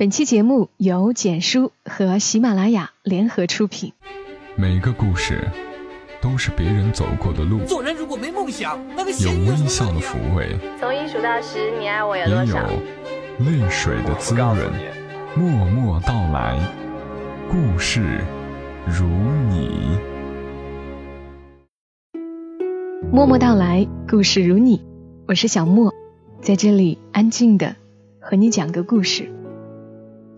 本期节目由简书和喜马拉雅联合出品。每个故事都是别人走过的路，做人如果没梦想，那个有微笑的抚慰，从一数到十，你爱我有也有多少？泪水的滋润。默默到来，故事如你。默默到来，故事如你，我是小莫，在这里安静的和你讲个故事。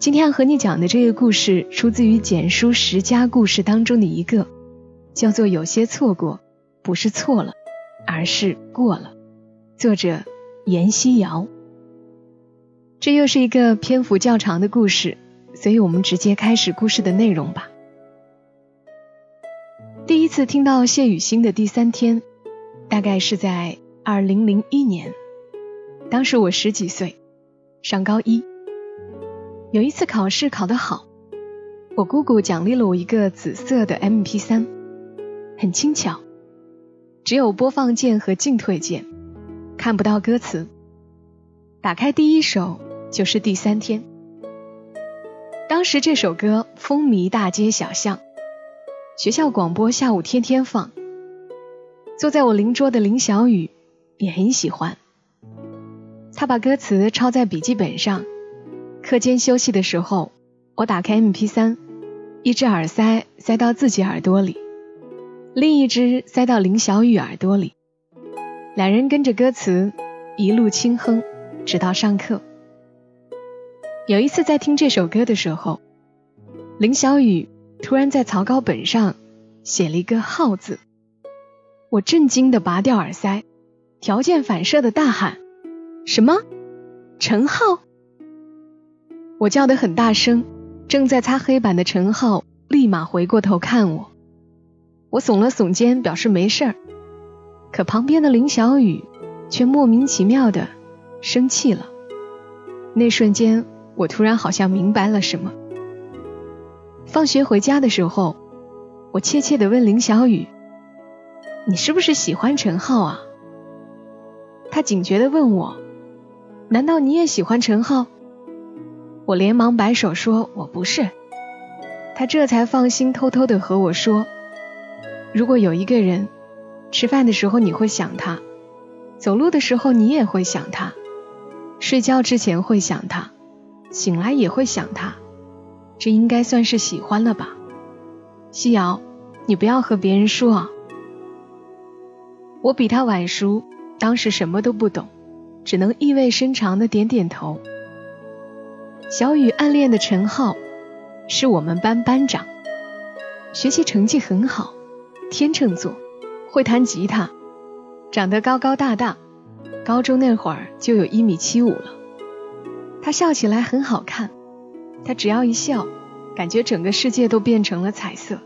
今天要和你讲的这个故事出自于简书十佳故事当中的一个，叫做《有些错过不是错了，而是过了》，作者严希瑶。这又是一个篇幅较长的故事，所以我们直接开始故事的内容吧。第一次听到谢雨欣的第三天，大概是在二零零一年，当时我十几岁，上高一。有一次考试考得好，我姑姑奖励了我一个紫色的 MP 三，很轻巧，只有播放键和进退键，看不到歌词。打开第一首就是第三天。当时这首歌风靡大街小巷，学校广播下午天天放。坐在我邻桌的林小雨也很喜欢，他把歌词抄在笔记本上。课间休息的时候，我打开 MP 三，一只耳塞塞到自己耳朵里，另一只塞到林小雨耳朵里，两人跟着歌词一路轻哼，直到上课。有一次在听这首歌的时候，林小雨突然在草稿本上写了一个“浩”字，我震惊的拔掉耳塞，条件反射的大喊：“什么？陈浩？”我叫得很大声，正在擦黑板的陈浩立马回过头看我，我耸了耸肩表示没事儿，可旁边的林小雨却莫名其妙的生气了。那瞬间，我突然好像明白了什么。放学回家的时候，我怯怯的问林小雨：“你是不是喜欢陈浩啊？”他警觉的问我：“难道你也喜欢陈浩？”我连忙摆手说：“我不是。”他这才放心，偷偷的和我说：“如果有一个人，吃饭的时候你会想他，走路的时候你也会想他，睡觉之前会想他，醒来也会想他，这应该算是喜欢了吧？”夕瑶，你不要和别人说啊。我比他晚熟，当时什么都不懂，只能意味深长的点点头。小雨暗恋的陈浩是我们班班长，学习成绩很好，天秤座，会弹吉他，长得高高大大，高中那会儿就有一米七五了。他笑起来很好看，他只要一笑，感觉整个世界都变成了彩色。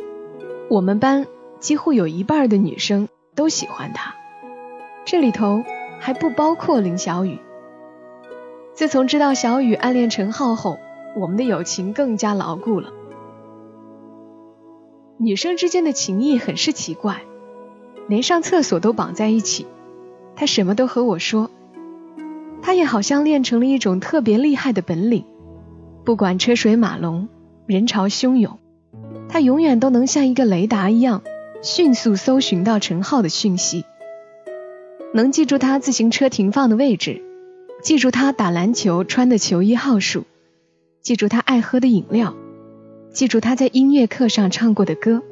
我们班几乎有一半的女生都喜欢他，这里头还不包括林小雨。自从知道小雨暗恋陈浩后，我们的友情更加牢固了。女生之间的情谊很是奇怪，连上厕所都绑在一起。她什么都和我说，她也好像练成了一种特别厉害的本领。不管车水马龙、人潮汹涌，她永远都能像一个雷达一样，迅速搜寻到陈浩的讯息，能记住他自行车停放的位置。记住他打篮球穿的球衣号数，记住他爱喝的饮料，记住他在音乐课上唱过的歌，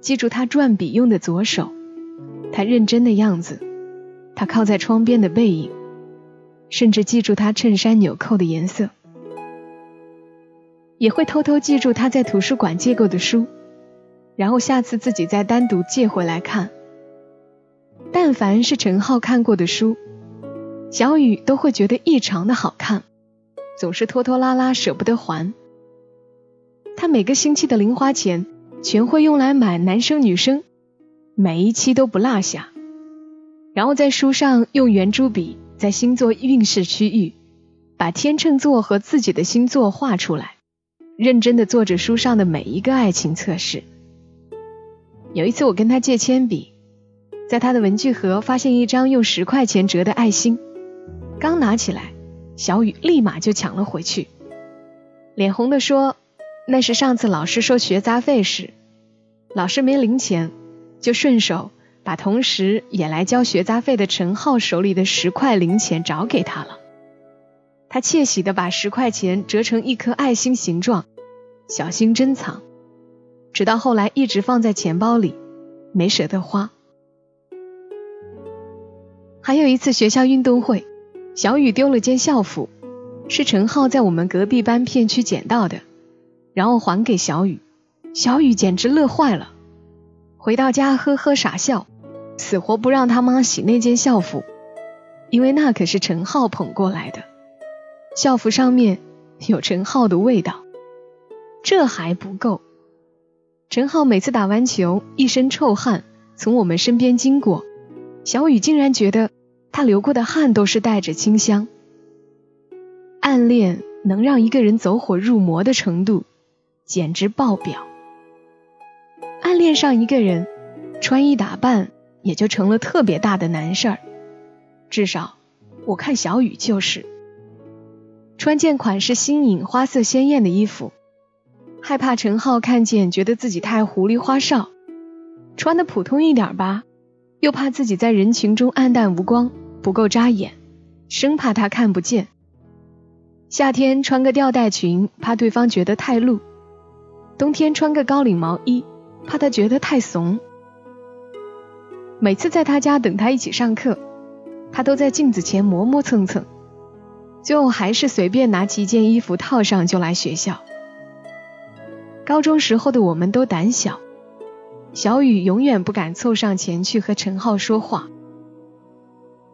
记住他转笔用的左手，他认真的样子，他靠在窗边的背影，甚至记住他衬衫纽扣的颜色，也会偷偷记住他在图书馆借过的书，然后下次自己再单独借回来看。但凡是陈浩看过的书。小雨都会觉得异常的好看，总是拖拖拉拉舍不得还。他每个星期的零花钱全会用来买男生女生，每一期都不落下。然后在书上用圆珠笔在星座运势区域把天秤座和自己的星座画出来，认真的做着书上的每一个爱情测试。有一次我跟他借铅笔，在他的文具盒发现一张用十块钱折的爱心。刚拿起来，小雨立马就抢了回去。脸红的说：“那是上次老师收学杂费时，老师没零钱，就顺手把同时也来交学杂费的陈浩手里的十块零钱找给他了。他窃喜的把十块钱折成一颗爱心形状，小心珍藏，直到后来一直放在钱包里，没舍得花。还有一次学校运动会，小雨丢了件校服。”是陈浩在我们隔壁班片区捡到的，然后还给小雨，小雨简直乐坏了。回到家呵呵傻笑，死活不让他妈洗那件校服，因为那可是陈浩捧过来的，校服上面有陈浩的味道。这还不够，陈浩每次打完球一身臭汗从我们身边经过，小雨竟然觉得他流过的汗都是带着清香。暗恋能让一个人走火入魔的程度，简直爆表。暗恋上一个人，穿衣打扮也就成了特别大的难事儿。至少我看小雨就是，穿件款式新颖、花色鲜艳的衣服，害怕陈浩看见觉得自己太狐狸花哨；穿的普通一点吧，又怕自己在人群中黯淡无光，不够扎眼，生怕他看不见。夏天穿个吊带裙，怕对方觉得太露；冬天穿个高领毛衣，怕他觉得太怂。每次在他家等他一起上课，他都在镜子前磨磨蹭蹭，最后还是随便拿起一件衣服套上就来学校。高中时候的我们都胆小，小雨永远不敢凑上前去和陈浩说话。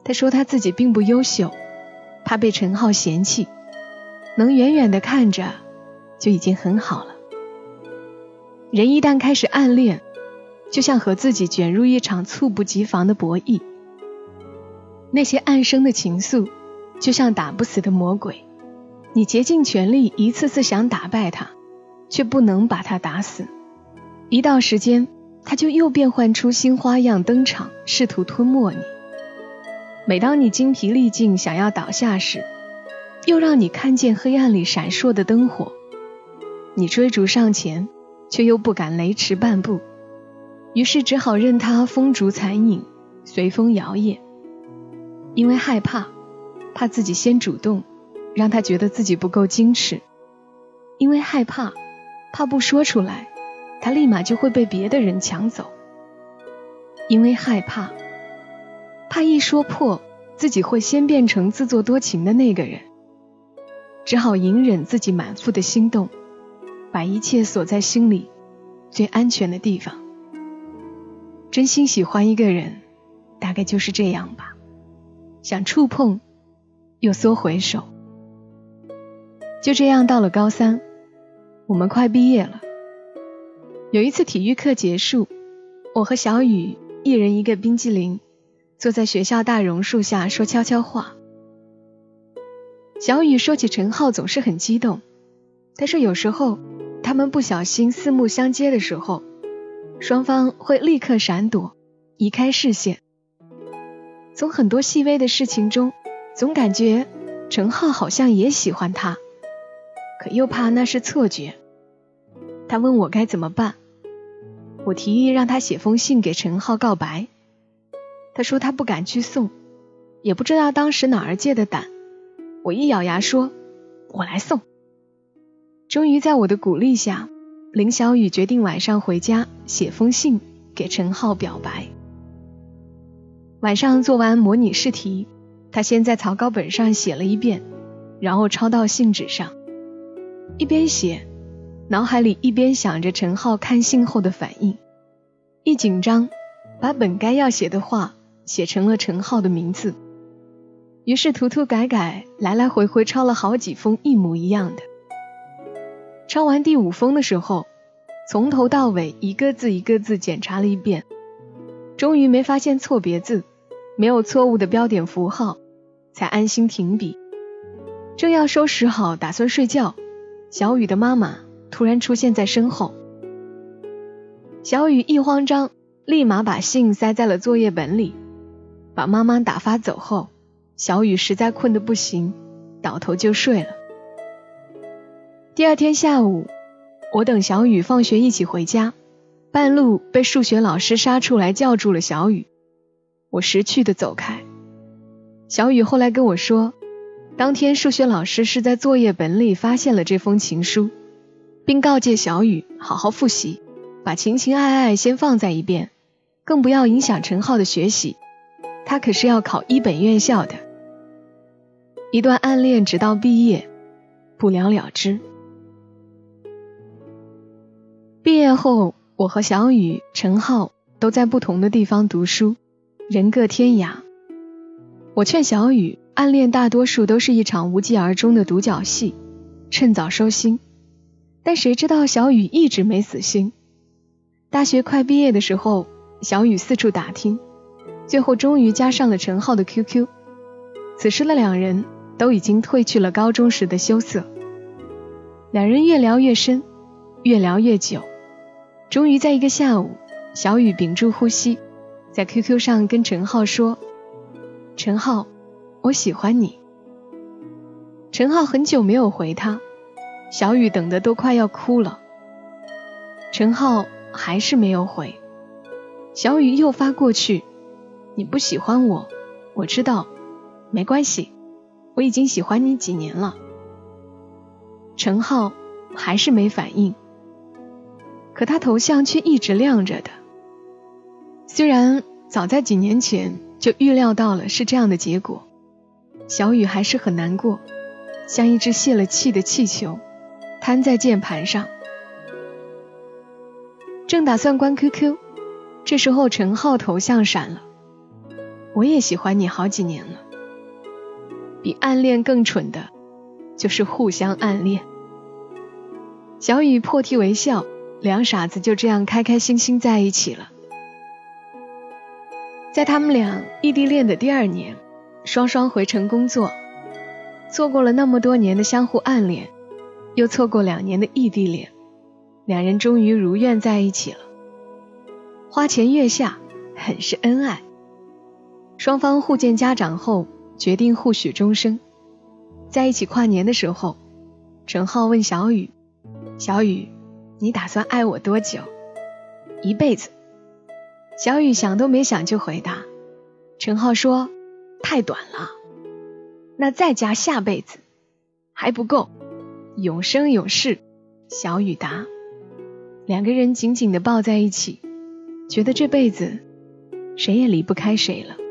他说他自己并不优秀，怕被陈浩嫌弃。能远远的看着，就已经很好了。人一旦开始暗恋，就像和自己卷入一场猝不及防的博弈。那些暗生的情愫，就像打不死的魔鬼，你竭尽全力一次次想打败他，却不能把他打死。一到时间，他就又变换出新花样登场，试图吞没你。每当你精疲力尽想要倒下时，又让你看见黑暗里闪烁的灯火，你追逐上前，却又不敢雷池半步，于是只好任他风烛残影，随风摇曳。因为害怕，怕自己先主动，让他觉得自己不够矜持；因为害怕，怕不说出来，他立马就会被别的人抢走；因为害怕，怕一说破，自己会先变成自作多情的那个人。只好隐忍自己满腹的心动，把一切锁在心里最安全的地方。真心喜欢一个人，大概就是这样吧。想触碰，又缩回手。就这样到了高三，我们快毕业了。有一次体育课结束，我和小雨一人一个冰激凌，坐在学校大榕树下说悄悄话。小雨说起陈浩总是很激动，他说有时候他们不小心四目相接的时候，双方会立刻闪躲，移开视线。从很多细微的事情中，总感觉陈浩好像也喜欢他，可又怕那是错觉。他问我该怎么办，我提议让他写封信给陈浩告白。他说他不敢去送，也不知道当时哪儿借的胆。我一咬牙说：“我来送。”终于在我的鼓励下，林小雨决定晚上回家写封信给陈浩表白。晚上做完模拟试题，他先在草稿本上写了一遍，然后抄到信纸上，一边写，脑海里一边想着陈浩看信后的反应。一紧张，把本该要写的话写成了陈浩的名字。于是涂涂改改，来来回回抄了好几封一模一样的。抄完第五封的时候，从头到尾一个字一个字检查了一遍，终于没发现错别字，没有错误的标点符号，才安心停笔。正要收拾好打算睡觉，小雨的妈妈突然出现在身后。小雨一慌张，立马把信塞在了作业本里，把妈妈打发走后。小雨实在困得不行，倒头就睡了。第二天下午，我等小雨放学一起回家，半路被数学老师杀出来叫住了小雨。我识趣的走开。小雨后来跟我说，当天数学老师是在作业本里发现了这封情书，并告诫小雨好好复习，把情情爱爱先放在一边，更不要影响陈浩的学习。他可是要考一本院校的。一段暗恋直到毕业，不了了之。毕业后，我和小雨、陈浩都在不同的地方读书。人各天涯，我劝小雨，暗恋大多数都是一场无疾而终的独角戏，趁早收心。但谁知道小雨一直没死心。大学快毕业的时候，小雨四处打听，最后终于加上了陈浩的 QQ。此时的两人都已经褪去了高中时的羞涩，两人越聊越深，越聊越久，终于在一个下午，小雨屏住呼吸。在 QQ 上跟陈浩说：“陈浩，我喜欢你。”陈浩很久没有回他，小雨等的都快要哭了。陈浩还是没有回，小雨又发过去：“你不喜欢我，我知道，没关系，我已经喜欢你几年了。”陈浩还是没反应，可他头像却一直亮着的。虽然早在几年前就预料到了是这样的结果，小雨还是很难过，像一只泄了气的气球，瘫在键盘上。正打算关 QQ，这时候陈浩头像闪了。我也喜欢你好几年了，比暗恋更蠢的，就是互相暗恋。小雨破涕为笑，两傻子就这样开开心心在一起了。在他们俩异地恋的第二年，双双回城工作，错过了那么多年的相互暗恋，又错过两年的异地恋，两人终于如愿在一起了。花前月下，很是恩爱。双方互见家长后，决定互许终生。在一起跨年的时候，陈浩问小雨：“小雨，你打算爱我多久？一辈子？”小雨想都没想就回答，陈浩说：“太短了，那再加下辈子还不够，永生永世。”小雨答。两个人紧紧的抱在一起，觉得这辈子谁也离不开谁了。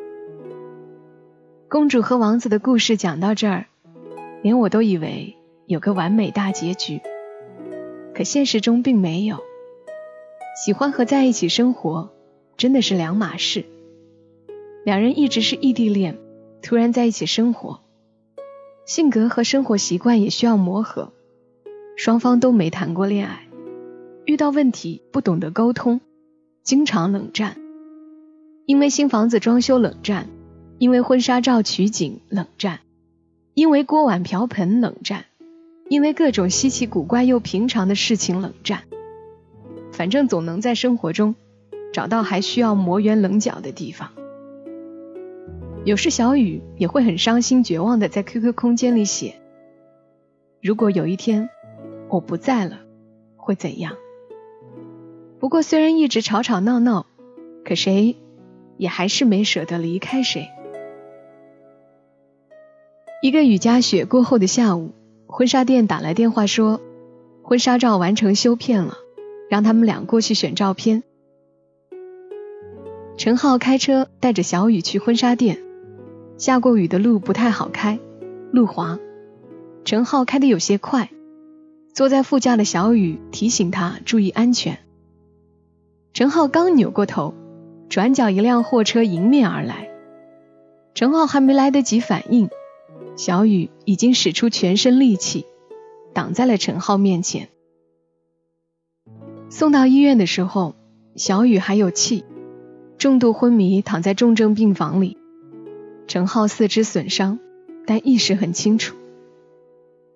公主和王子的故事讲到这儿，连我都以为有个完美大结局，可现实中并没有。喜欢和在一起生活。真的是两码事。两人一直是异地恋，突然在一起生活，性格和生活习惯也需要磨合。双方都没谈过恋爱，遇到问题不懂得沟通，经常冷战。因为新房子装修冷战，因为婚纱照取景冷战，因为锅碗瓢盆冷战，因为各种稀奇古怪又平常的事情冷战。反正总能在生活中。找到还需要磨圆棱角的地方。有时小雨也会很伤心绝望的在 QQ 空间里写：“如果有一天我不在了，会怎样？”不过虽然一直吵吵闹闹，可谁也还是没舍得离开谁。一个雨夹雪过后的下午，婚纱店打来电话说，婚纱照完成修片了，让他们俩过去选照片。陈浩开车带着小雨去婚纱店，下过雨的路不太好开，路滑。陈浩开的有些快，坐在副驾的小雨提醒他注意安全。陈浩刚扭过头，转角一辆货车迎面而来，陈浩还没来得及反应，小雨已经使出全身力气挡在了陈浩面前。送到医院的时候，小雨还有气。重度昏迷，躺在重症病房里。陈浩四肢损伤，但意识很清楚。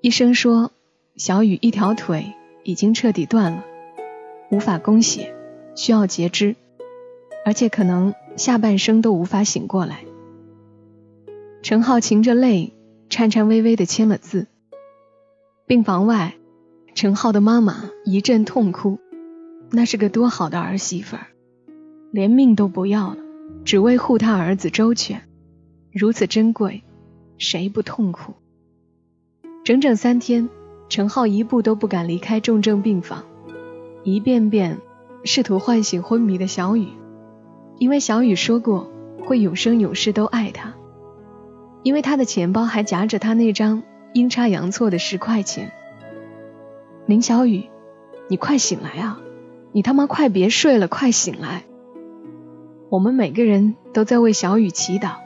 医生说，小雨一条腿已经彻底断了，无法供血，需要截肢，而且可能下半生都无法醒过来。陈浩噙着泪，颤颤巍巍地签了字。病房外，陈浩的妈妈一阵痛哭，那是个多好的儿媳妇儿，连命都不要了，只为护他儿子周全，如此珍贵，谁不痛苦？整整三天，陈浩一步都不敢离开重症病房，一遍遍试图唤醒昏迷的小雨，因为小雨说过会永生永世都爱他，因为他的钱包还夹着他那张阴差阳错的十块钱。林小雨，你快醒来啊！你他妈快别睡了，快醒来！我们每个人都在为小雨祈祷，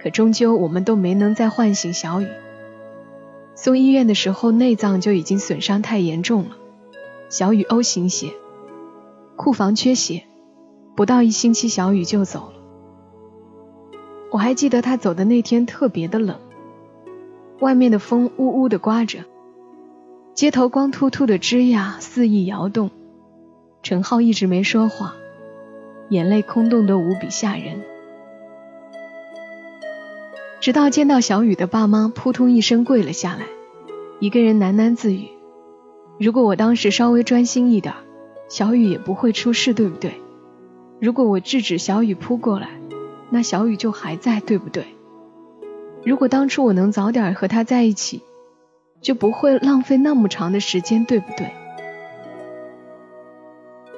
可终究我们都没能再唤醒小雨。送医院的时候，内脏就已经损伤太严重了，小雨 O 型血，库房缺血，不到一星期小雨就走了。我还记得他走的那天特别的冷，外面的风呜呜的刮着。街头光秃秃的枝桠肆意摇动，陈浩一直没说话，眼泪空洞的无比吓人。直到见到小雨的爸妈，扑通一声跪了下来，一个人喃喃自语：“如果我当时稍微专心一点，小雨也不会出事，对不对？如果我制止小雨扑过来，那小雨就还在，对不对？如果当初我能早点和他在一起。”就不会浪费那么长的时间，对不对？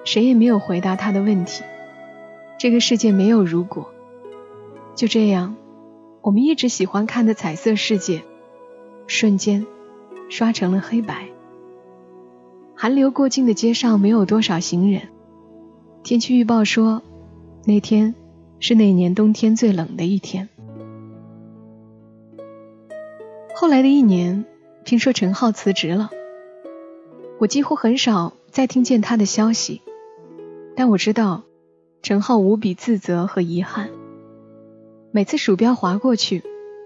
谁也没有回答他的问题。这个世界没有如果。就这样，我们一直喜欢看的彩色世界，瞬间刷成了黑白。寒流过境的街上没有多少行人。天气预报说，那天是那年冬天最冷的一天。后来的一年。听说陈浩辞职了，我几乎很少再听见他的消息，但我知道陈浩无比自责和遗憾。每次鼠标划过去，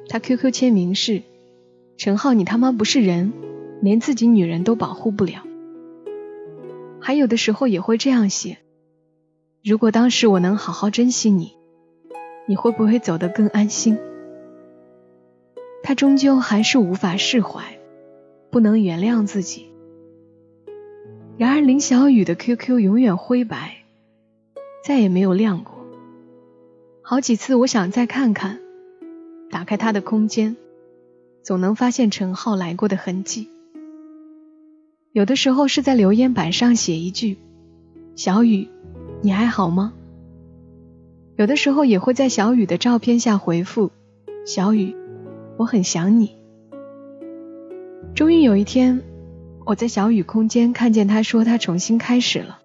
他 QQ 签名是：“陈浩，你他妈不是人，连自己女人都保护不了。”还有的时候也会这样写：“如果当时我能好好珍惜你，你会不会走得更安心？”他终究还是无法释怀。不能原谅自己。然而林小雨的 QQ 永远灰白，再也没有亮过。好几次我想再看看，打开他的空间，总能发现陈浩来过的痕迹。有的时候是在留言板上写一句：“小雨，你还好吗？”有的时候也会在小雨的照片下回复：“小雨，我很想你。”终于有一天，我在小雨空间看见他说他重新开始了，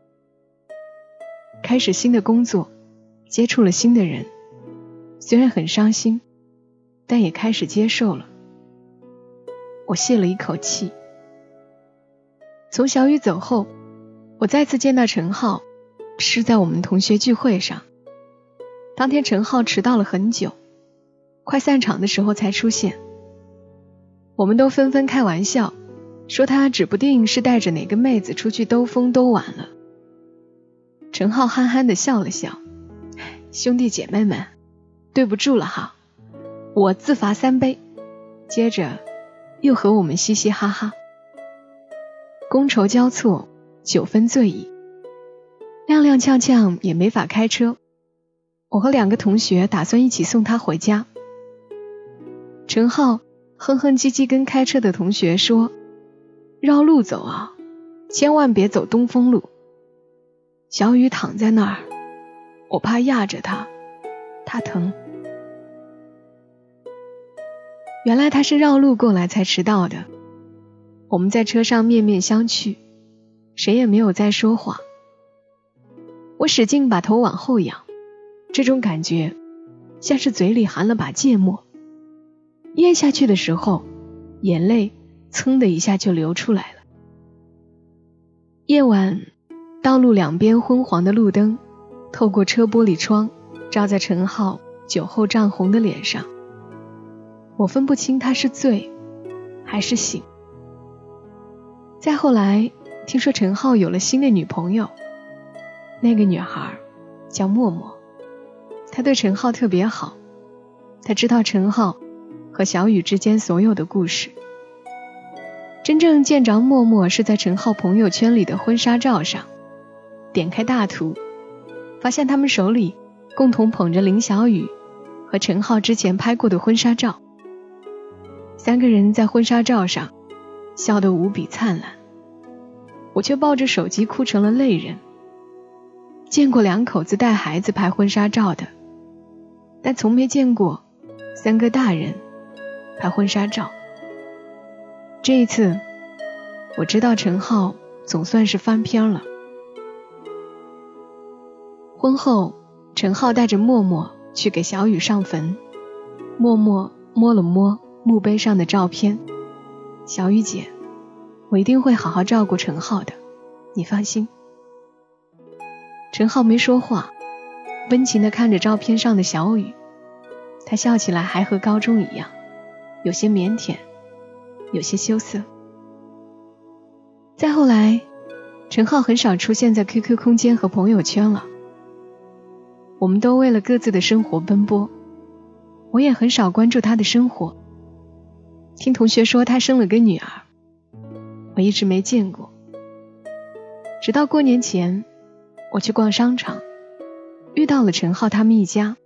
开始新的工作，接触了新的人，虽然很伤心，但也开始接受了。我泄了一口气。从小雨走后，我再次见到陈浩，是在我们同学聚会上。当天陈浩迟到了很久，快散场的时候才出现。我们都纷纷开玩笑，说他指不定是带着哪个妹子出去兜风兜晚了。陈浩憨憨的笑了笑，兄弟姐妹们，对不住了哈，我自罚三杯。接着又和我们嘻嘻哈哈，觥筹交错，酒分醉意，踉踉跄跄也没法开车。我和两个同学打算一起送他回家。陈浩。哼哼唧唧跟开车的同学说：“绕路走啊，千万别走东风路。”小雨躺在那儿，我怕压着他，他疼。原来他是绕路过来才迟到的。我们在车上面面相觑，谁也没有再说话。我使劲把头往后仰，这种感觉像是嘴里含了把芥末。咽下去的时候，眼泪噌的一下就流出来了。夜晚，道路两边昏黄的路灯透过车玻璃窗，照在陈浩酒后涨红的脸上。我分不清他是醉还是醒。再后来，听说陈浩有了新的女朋友，那个女孩叫默默，他对陈浩特别好，他知道陈浩。和小雨之间所有的故事，真正见着默默是在陈浩朋友圈里的婚纱照上，点开大图，发现他们手里共同捧着林小雨和陈浩之前拍过的婚纱照。三个人在婚纱照上笑得无比灿烂，我却抱着手机哭成了泪人。见过两口子带孩子拍婚纱照的，但从没见过三个大人拍婚纱照。这一次，我知道陈浩总算是翻篇了。婚后，陈浩带着默默去给小雨上坟。默默摸了摸墓碑上的照片，小雨姐，我一定会好好照顾陈浩的，你放心。陈浩没说话，温情的看着照片上的小雨，他笑起来还和高中一样，有些腼腆。有些羞涩。再后来，陈浩很少出现在 QQ 空间和朋友圈了。我们都为了各自的生活奔波，我也很少关注他的生活。听同学说他生了个女儿，我一直没见过。直到过年前，我去逛商场，遇到了陈浩他们一家，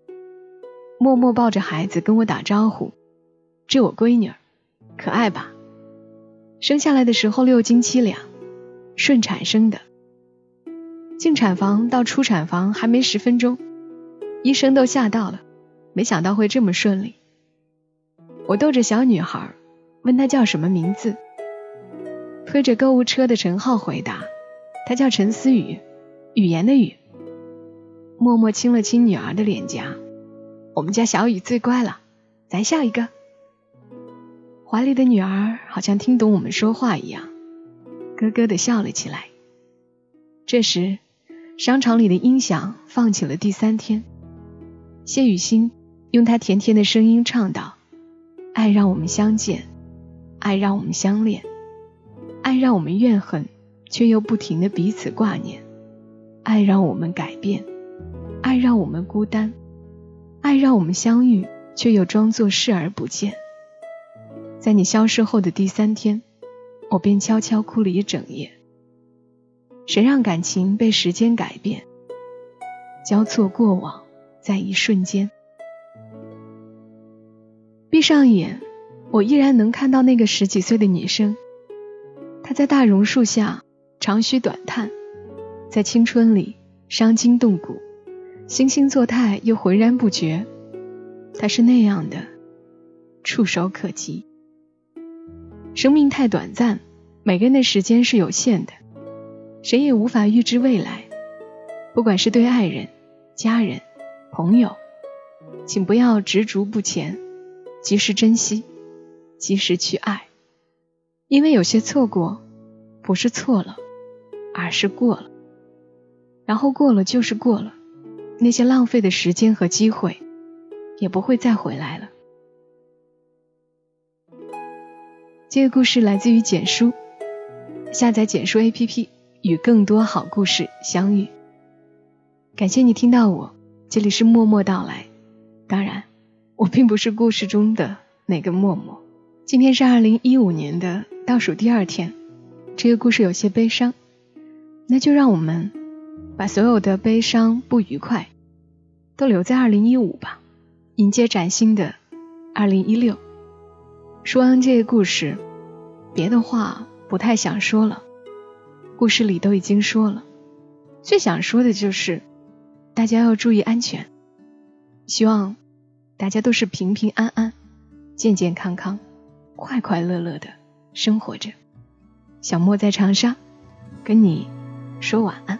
默默抱着孩子跟我打招呼：“这我闺女。”可爱吧？生下来的时候六斤七两，顺产生的。进产房到出产房还没十分钟，医生都吓到了，没想到会这么顺利。我逗着小女孩，问她叫什么名字。推着购物车的陈浩回答：“她叫陈思雨，语言的语。”默默亲了亲女儿的脸颊：“我们家小雨最乖了，咱笑一个。”怀里的女儿好像听懂我们说话一样，咯咯的笑了起来。这时，商场里的音响放起了第三天。谢雨欣用她甜甜的声音唱道：“爱让我们相见，爱让我们相恋，爱让我们怨恨，却又不停的彼此挂念；爱让我们改变，爱让我们孤单，爱让我们相遇，却又装作视而不见。”在你消失后的第三天，我便悄悄哭了一整夜。谁让感情被时间改变，交错过往，在一瞬间。闭上眼，我依然能看到那个十几岁的女生，她在大榕树下长吁短叹，在青春里伤筋动骨，惺惺作态又浑然不觉。他是那样的触手可及。生命太短暂，每个人的时间是有限的，谁也无法预知未来。不管是对爱人、家人、朋友，请不要执着不前，及时珍惜，及时去爱。因为有些错过，不是错了，而是过了。然后过了就是过了，那些浪费的时间和机会，也不会再回来了。这个故事来自于简书，下载简书 APP，与更多好故事相遇。感谢你听到我，这里是默默到来。当然，我并不是故事中的那个默默。今天是二零一五年的倒数第二天，这个故事有些悲伤，那就让我们把所有的悲伤、不愉快都留在二零一五吧，迎接崭新的二零一六。说完这个故事，别的话不太想说了。故事里都已经说了，最想说的就是大家要注意安全。希望大家都是平平安安、健健康康、快快乐乐的生活着。小莫在长沙跟你说晚安。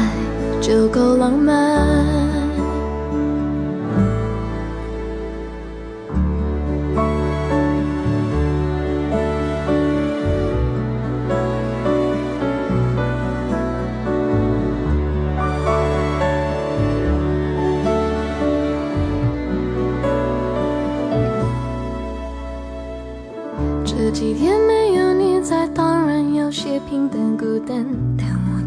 就够浪漫。这几天没有你在，当然有些平淡孤单。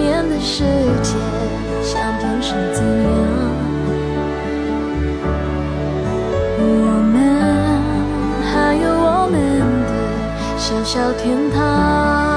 面的世界像天是怎样？我们还有我们的小小天堂。